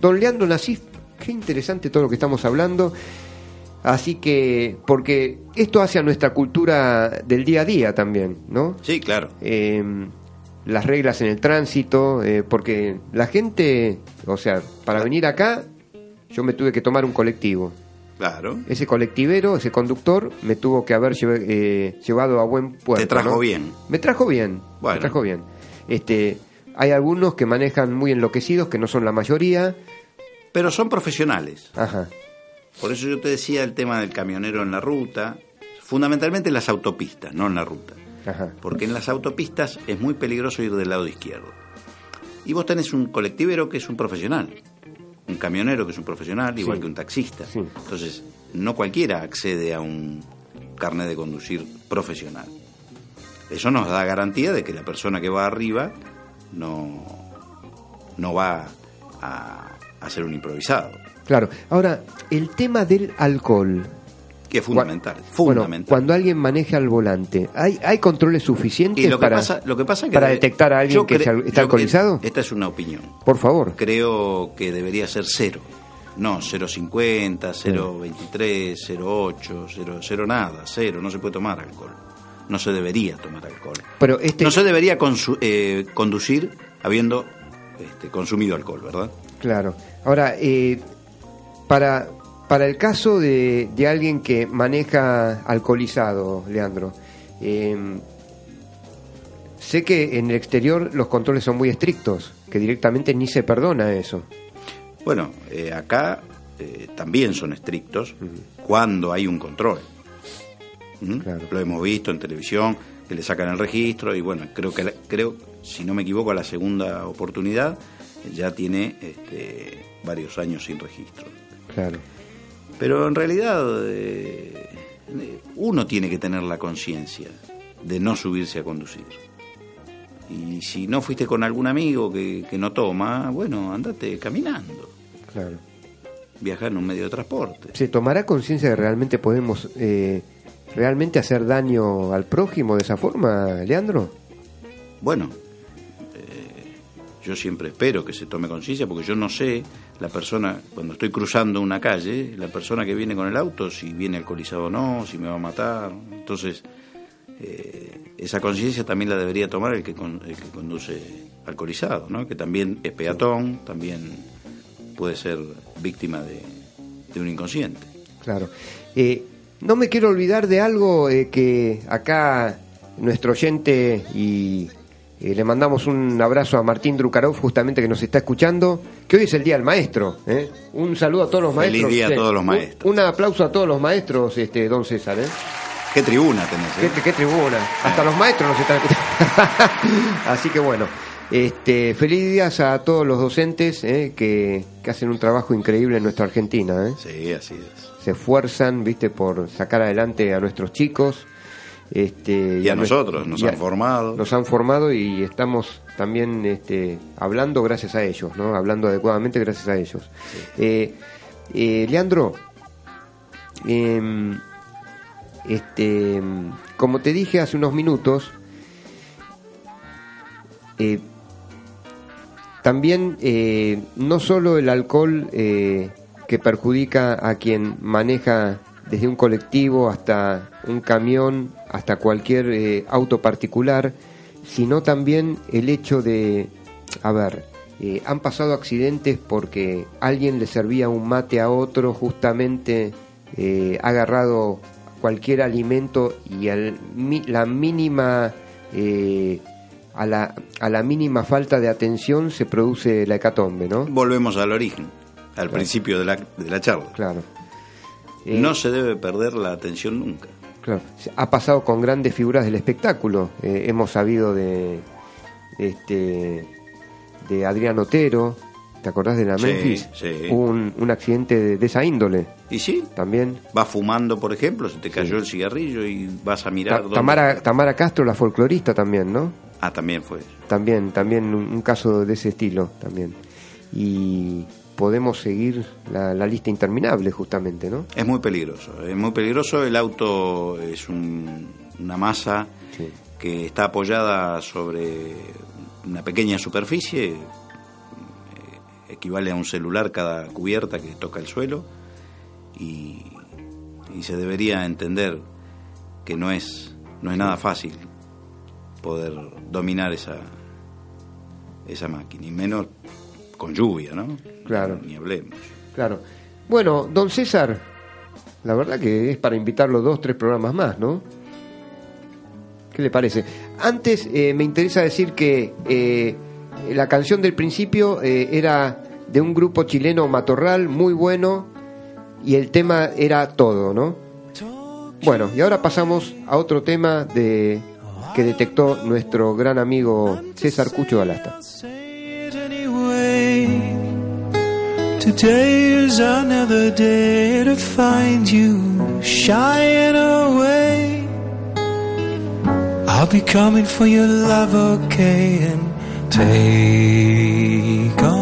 don Leandro Nasif, qué interesante todo lo que estamos hablando. Así que, porque esto hace a nuestra cultura del día a día también, ¿no? Sí, claro. eh, las reglas en el tránsito, eh, porque la gente, o sea, para venir acá, yo me tuve que tomar un colectivo. Claro. Ese colectivero, ese conductor, me tuvo que haber lleve- eh, llevado a buen puerto. Te trajo ¿no? bien. Me trajo bien. Bueno. Me trajo bien. Este, hay algunos que manejan muy enloquecidos, que no son la mayoría. Pero son profesionales. Ajá. Por eso yo te decía el tema del camionero en la ruta, fundamentalmente en las autopistas, no en la ruta. Ajá. Porque en las autopistas es muy peligroso ir del lado izquierdo. Y vos tenés un colectivero que es un profesional, un camionero que es un profesional, igual Sí. que un taxista. Sí. Entonces, no cualquiera accede a un carnet de conducir profesional. Eso nos da garantía de que la persona que va arriba no, no va a, a ser un improvisado, Claro. Ahora, el tema del alcohol. que es fundamental. Bueno, fundamental. cuando alguien maneja al volante, ¿hay, hay controles suficientes y lo que para, pasa, lo que pasa es que para detectar a alguien que está alcoholizado? Esta es una opinión. Por favor. Creo que debería ser cero. No, 0,50, 0,23, 0,8, 0, 0 nada, cero. No se puede tomar alcohol. No se debería tomar alcohol. Pero este, No se debería eh, conducir habiendo este, consumido alcohol, ¿verdad? Claro. Ahora, eh, para, para el caso de, de alguien que maneja alcoholizado, Leandro, eh, sé que en el exterior los controles son muy estrictos, que directamente ni se perdona eso. Bueno, eh, acá eh, también son estrictos cuando hay un control. ¿Mm? Claro. Lo hemos visto en televisión, que le sacan el registro y bueno, creo que, creo, si no me equivoco, a la segunda oportunidad ya tiene este, varios años sin registro. Claro. Pero en realidad eh, uno tiene que tener la conciencia de no subirse a conducir. Y si no fuiste con algún amigo que, que no toma, bueno, andate caminando, Claro. viajar en un medio de transporte. ¿Se tomará conciencia de que realmente podemos eh, realmente hacer daño al prójimo de esa forma, Leandro? Bueno, eh, yo siempre espero que se tome conciencia porque yo no sé la persona, cuando estoy cruzando una calle, la persona que viene con el auto, si viene alcoholizado o no, si me va a matar. Entonces, eh, esa conciencia también la debería tomar el que, con- el que conduce alcoholizado, ¿no? que también es peatón, también puede ser víctima de, un inconsciente. Claro. Eh, no me quiero olvidar de algo eh, que acá nuestro oyente y eh, le mandamos un abrazo a Martín Drukarov justamente que nos está escuchando, que hoy es el Día del Maestro. ¿eh? Un saludo a todos los Feliz maestros. día a todos los maestros. Un, aplauso a todos los maestros, este don César. ¿eh? ¿Qué tribuna tenés? eh? ¿Qué, qué tribuna. Hasta los maestros nos están escuchando. Así que bueno, este, feliz días a todos los docentes ¿eh? que, que hacen un trabajo increíble en nuestra Argentina. ¿eh? Sí, así es. se esfuerzan, viste, por sacar adelante a nuestros chicos. Este, Y a nosotros, nos han formado. Nos han formado y estamos también este, hablando gracias a ellos, ¿no? Hablando adecuadamente gracias a ellos. Eh, eh, Leandro, em, este, em, como te dije hace unos minutos, eh, también no solo el alcohol que perjudica a quien maneja desde un colectivo hasta un camión, hasta cualquier eh, auto particular, sino también el hecho de, a ver, eh, han pasado accidentes porque alguien le servía un mate a otro, justamente eh, ha agarrado cualquier alimento y al mi- la mínima eh, a la, a la mínima falta de atención se produce la hecatombe, ¿no? Volvemos al origen, al principio de la, de la charla. Claro. Eh, No se debe perder la atención nunca. Claro, ha pasado con grandes figuras del espectáculo. Eh, hemos sabido de, este, de Adrián Otero, ¿te acordás de la Sí, Memphis? sí. Hubo un, un accidente de, de esa índole Y sí, también. vas fumando, por ejemplo, se te cayó el cigarrillo y vas a mirar. Ta- dónde- Tamara, Tamara Castro, la folclorista también, ¿no? Ah, también fue. También, también un, un caso de ese estilo también. Y podemos seguir la, la lista interminable justamente, ¿no? Es muy peligroso. Es muy peligroso. El auto es un- una masa Sí. que está apoyada sobre una pequeña superficie. eh, equivale a un celular cada cubierta que toca el suelo. Y, y se debería entender que no es, no es nada fácil poder dominar esa, esa máquina. Y menos con lluvia, ¿no? Claro. Ni hablemos. Claro. Bueno, don César, la verdad que es para invitarlo dos, tres programas más, ¿no? ¿Qué le parece? Antes eh, me interesa decir que eh, la canción del principio eh, era de un grupo chileno Matorral, muy bueno, y el tema era todo, ¿no? Bueno, y ahora pasamos a otro tema de que detectó nuestro gran amigo César Cucho Alasta. Today is another day to find you shying away. I'll be coming for your love, okay, and take on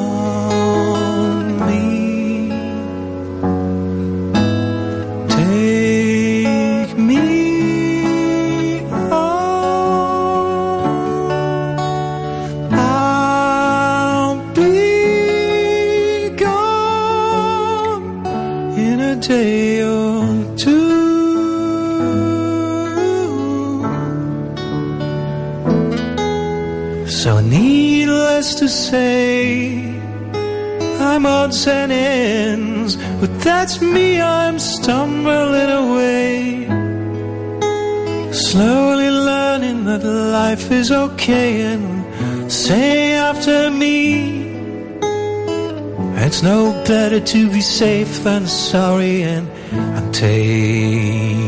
day or. So needless to say, I'm odds and ends, but that's me, I'm stumbling away. Slowly learning that life is okay and say after me. It's no better to be safe than sorry and, and take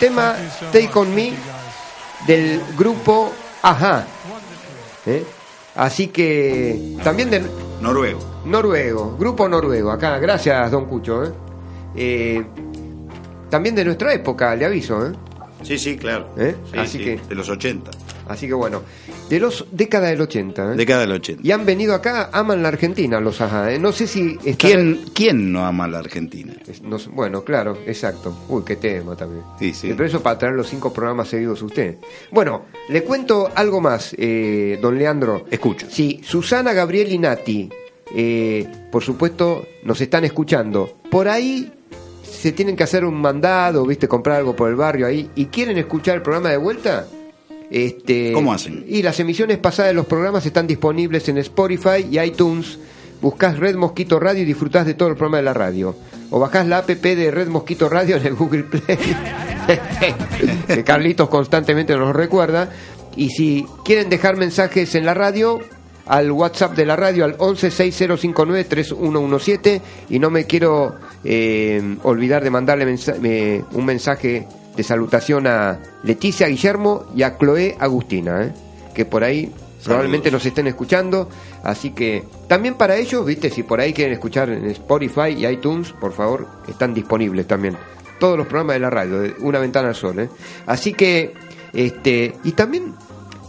tema Take On Me del grupo Ajá. ¿Eh? Así que también de Noruego. noruego, grupo noruego. Acá, gracias, don Cucho. ¿eh? Eh, también de nuestra época, le aviso. ¿eh? Sí, sí, claro. ¿Eh? Sí, Así sí, que- De los 80. Así que bueno, de los década del 80. ¿eh? Década del 80. Y han venido acá, aman la Argentina los Ajá. ¿eh? No sé si... ¿Quién, ¿Quién no ama la Argentina? Es- no sé- bueno, claro, exacto. Uy, qué tema también. Sí, sí. Pero eso para traer los cinco programas seguidos usted. Bueno, le cuento algo más, eh, don Leandro. Escucho. Sí, Susana, Gabriel y Nati, eh, por supuesto, nos están escuchando. Por ahí se tienen que hacer un mandado, viste, comprar algo por el barrio ahí, y quieren escuchar el programa de vuelta. Este, ¿Cómo hacen? Y las emisiones pasadas de los programas están disponibles en Spotify y iTunes. Buscás Red Mosquito Radio y disfrutás de todos los programas de la radio. O bajás la app de Red Mosquito Radio en el Google Play. que Carlitos constantemente nos recuerda. Y si quieren dejar mensajes en la radio, al WhatsApp de la radio al 1160593117 y no me quiero eh, olvidar de mandarle mensa- eh, un mensaje de salutación a Leticia Guillermo y a Chloé Agustina, ¿eh? que por ahí probablemente nos estén escuchando, así que también para ellos, viste, si por ahí quieren escuchar en Spotify y iTunes, por favor, están disponibles también todos los programas de la radio, de Una Ventana al Sol, ¿eh? así que, este, y también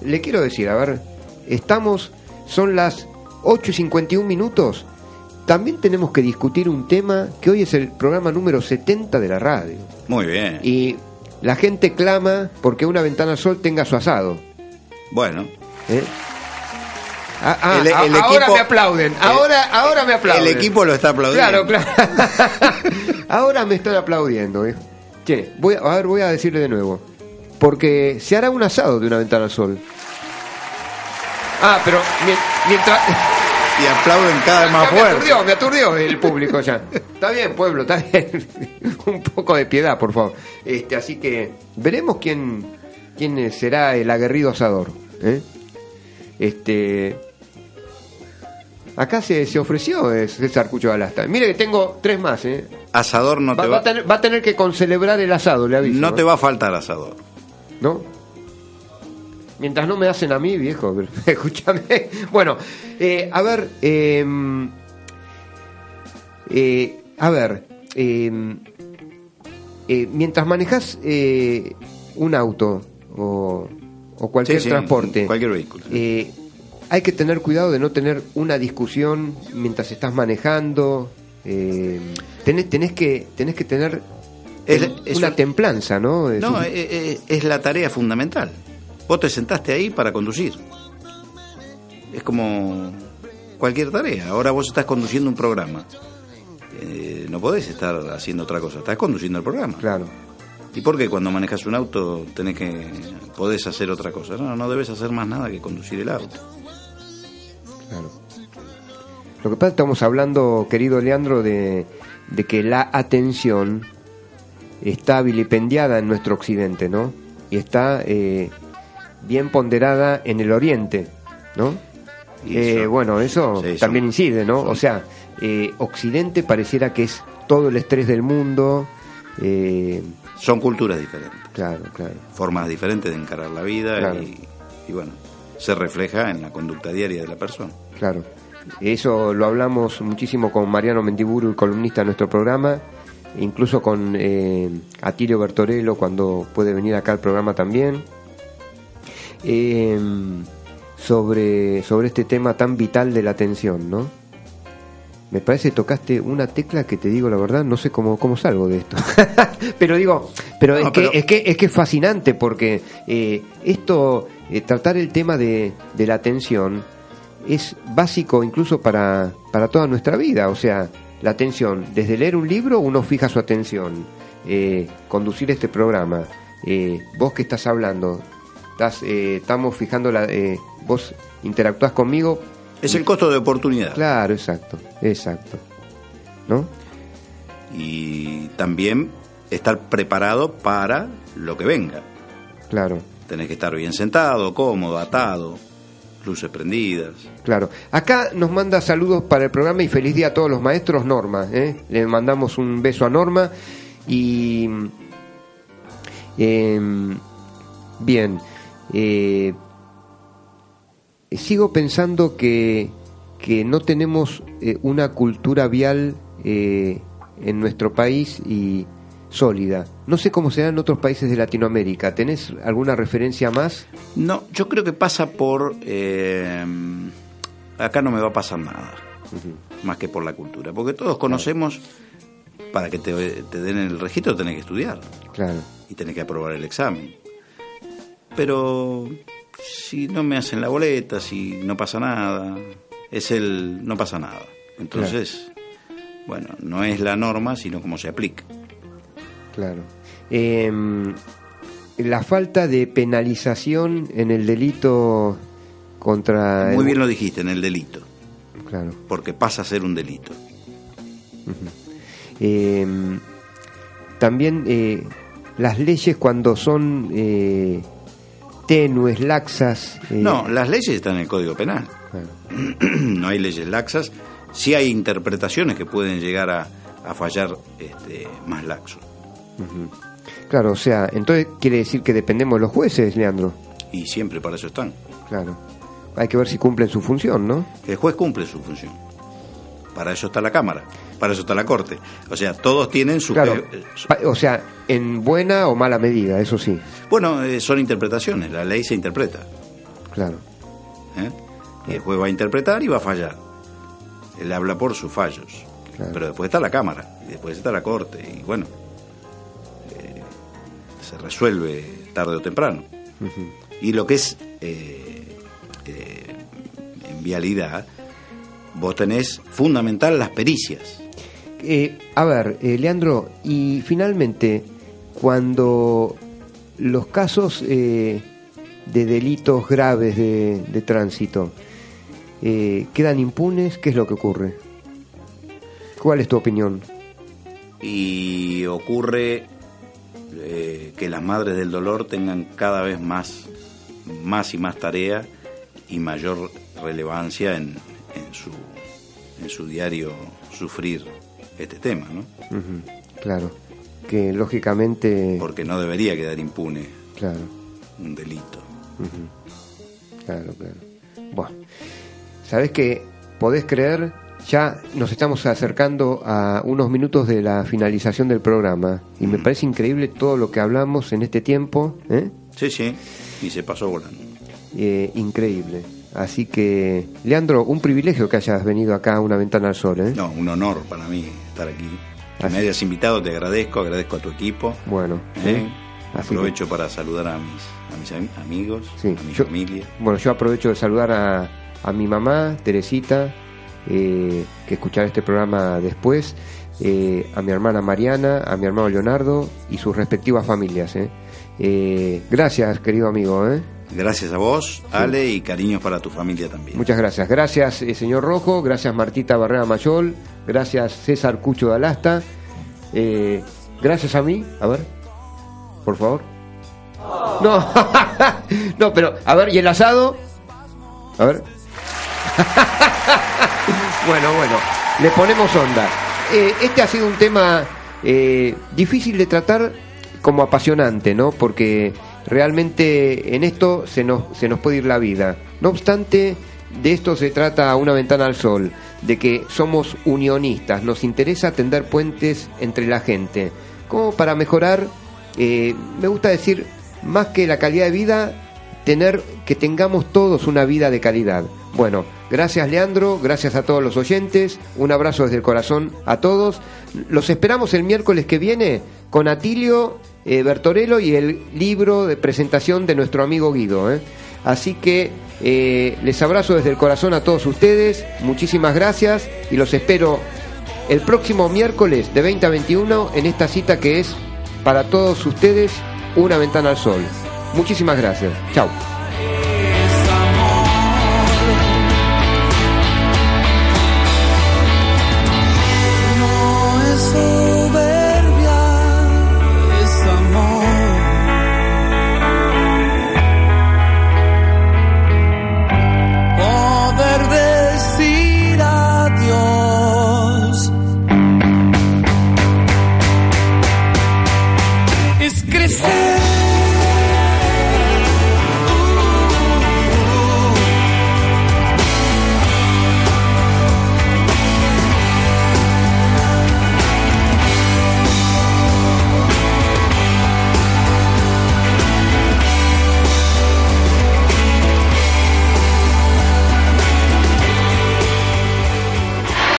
le quiero decir, a ver, estamos, son las 8 y 51 minutos, también tenemos que discutir un tema que hoy es el programa número 70 de la radio. Muy bien. Y la gente clama porque una ventana al sol tenga su asado. Bueno, ¿eh? Ah, ah, El- el a- ahora equipo- me aplauden, ahora, ahora me aplauden. el equipo lo está aplaudiendo. Claro, claro. ahora me están aplaudiendo. ¿eh? Che, voy a, ver, voy a decirle de nuevo. Porque se hará un asado de una ventana al sol. Ah, pero mien- mientras... Y aplauden cada vez más Ya me fuerte. aturdió, me aturdió el público ya. Está bien, pueblo, está bien. Un poco de piedad, por favor. Este, así que veremos quién, quién será el aguerrido asador. ¿eh? Este. Acá se, se ofreció eh, César Cucho Alasta. Mire que tengo tres más, ¿eh? Asador no Va, te va va, a tener, va a tener que concelebrar el asado, le aviso. no te ¿eh? va a faltar asador. ¿no? Mientras no me hacen a mí, viejo, pero, escúchame. Bueno, eh, a ver, eh, eh, a ver, eh, eh, mientras manejas eh, un auto o, o cualquier Sí, sí, transporte, cualquier vehículo. eh, hay que tener cuidado de no tener una discusión mientras estás manejando. eh, tenés, tenés que tenés que tener Es- es una un- templanza, ¿no? Es No, un- es la tarea fundamental. Vos te sentaste ahí para conducir. Es como cualquier tarea. Ahora vos estás conduciendo un programa. Eh, no podés estar haciendo otra cosa. Estás conduciendo el programa. Claro. ¿Y por qué cuando manejas un auto tenés que podés hacer otra cosa? No, no debes hacer más nada que conducir el auto. Claro. Lo que pasa es que estamos hablando, querido Leandro, de, de que la atención está vilipendiada en nuestro occidente, ¿no? Y está eh, bien ponderada en el oriente, ¿no? Y Eh, bueno, eso Sí, son- también incide, ¿no? son- O sea, eh, occidente pareciera que es todo el estrés del mundo. eh, Son culturas diferentes, claro, claro. formas diferentes de encarar la vida Claro. y, y bueno, se refleja en la conducta diaria de la persona. Claro. Eso lo hablamos muchísimo con Mariano Mendiburu, el columnista de nuestro programa, incluso con eh, Atilio Bertorello cuando puede venir acá al programa también, Eh, sobre, sobre este tema tan vital de la atención, ¿no? Me parece que tocaste una tecla que te digo la verdad, no sé cómo, cómo salgo de esto. pero digo, pero, No, es, que, pero- es que es que es fascinante porque eh, esto, eh, tratar el tema de, de la atención es básico incluso para, para toda nuestra vida. O sea, la atención, desde leer un libro uno fija su atención, eh, conducir este programa, eh, vos que estás hablando, estás, eh, estamos fijando la, eh, vos interactúas conmigo. Es el costo de oportunidad. Claro, exacto, exacto. ¿No? y también estar preparado para lo que venga. Claro. Tenés que estar bien sentado, cómodo, atado, luces prendidas. Claro. Acá nos manda saludos para el programa y feliz día a todos los maestros, Norma. ¿eh? Le mandamos un beso a Norma y... em, bien. Eh, sigo pensando que, que no tenemos eh, una cultura vial eh, en nuestro país y sólida. No sé cómo será en otros países de Latinoamérica. ¿Tenés alguna referencia más? No, yo creo que pasa por... eh, acá no me va a pasar nada, más que por la cultura. Porque todos conocemos, para que te, te den el registro tenés que estudiar Claro. y tenés que aprobar el examen. Pero si no me hacen la boleta, si no pasa nada, es el no pasa nada. Entonces, bueno, no es la norma, sino cómo se aplica. Claro. Em, la falta de penalización en el delito contra... Muy el- bien lo dijiste, en el delito, Claro. porque pasa a ser un delito. Em, también eh, las leyes cuando son eh, tenues, laxas... eh, No, las leyes están en el Código Penal. claro. no hay leyes laxas. Sí hay interpretaciones que pueden llegar a, a fallar este, más laxo. Claro, o sea, entonces quiere decir que dependemos de los jueces, Leandro. Y siempre para eso están. Claro. Hay que ver si cumplen su función, ¿no? El juez cumple su función. Para eso está la Cámara, para eso está la Corte. O sea, todos tienen su... Claro. eh, Pa- O sea, en buena o mala medida, eso sí. Bueno, eh, son interpretaciones, la ley se interpreta. Claro. ¿eh? Y el juez va a interpretar y va a fallar. Él habla por sus fallos. Claro. Pero después está la Cámara, y después está la Corte, y bueno, eh, se resuelve tarde o temprano. Y lo que es eh, eh, en vialidad, vos tenés fundamental las pericias. Eh, a ver, eh, Leandro, y finalmente, cuando los casos eh, de delitos graves de, tránsito quedan impunes, ¿qué es lo que ocurre? ¿Cuál es tu opinión? Y ocurre que las madres del dolor tengan cada vez más, más y más tarea y mayor relevancia en su diario sufrir este tema, ¿no? Ujú, Claro, que lógicamente... Porque no debería quedar impune Claro, un delito. claro, claro. Bueno, ¿sabes que podés creer? Ya nos estamos acercando a unos minutos de la finalización del programa y me parece increíble todo lo que hablamos en este tiempo, ¿eh? Sí, sí, y se pasó volando. Eh, increíble. Así que, Leandro, un privilegio que hayas venido acá a una ventana al sol, ¿eh? No, un honor para mí estar aquí. Que me hayas invitado, te agradezco, agradezco a tu equipo. Bueno, ¿eh? Aprovecho para saludar a mis, a mis am- amigos, Sí, a mi yo- familia. Bueno, yo aprovecho de saludar a, a mi mamá, Teresita, eh, que escuchará este programa después, eh, a mi hermana Mariana, a mi hermano Leonardo y sus respectivas familias. gracias, querido amigo. Gracias a vos, Ale, y cariños para tu familia también. Muchas gracias. Gracias, señor Rojo. Gracias, Martita Barrera Mayol. Gracias, César Cucho de Alasta. Eh, gracias a mí. A ver, por favor. No, no, pero, a ver, ¿y el asado? A ver. bueno, bueno, le ponemos onda. Eh, este ha sido un tema eh, difícil de tratar como apasionante, ¿no? Porque realmente en esto se nos, se nos puede ir la vida. No obstante, de esto se trata una ventana al sol, de que somos unionistas, nos interesa tender puentes entre la gente, como para mejorar, eh, me gusta decir, más que la calidad de vida, tener que tengamos todos una vida de calidad. Bueno, gracias Leandro, gracias a todos los oyentes, un abrazo desde el corazón a todos. Los esperamos el miércoles que viene con Atilio eh, Bertorello y el libro de presentación de nuestro amigo Guido. ¿eh? Así que eh, les abrazo desde el corazón a todos ustedes, muchísimas gracias y los espero el próximo miércoles de 20 a 21 en esta cita que es para todos ustedes una ventana al sol. Muchísimas gracias. Chao.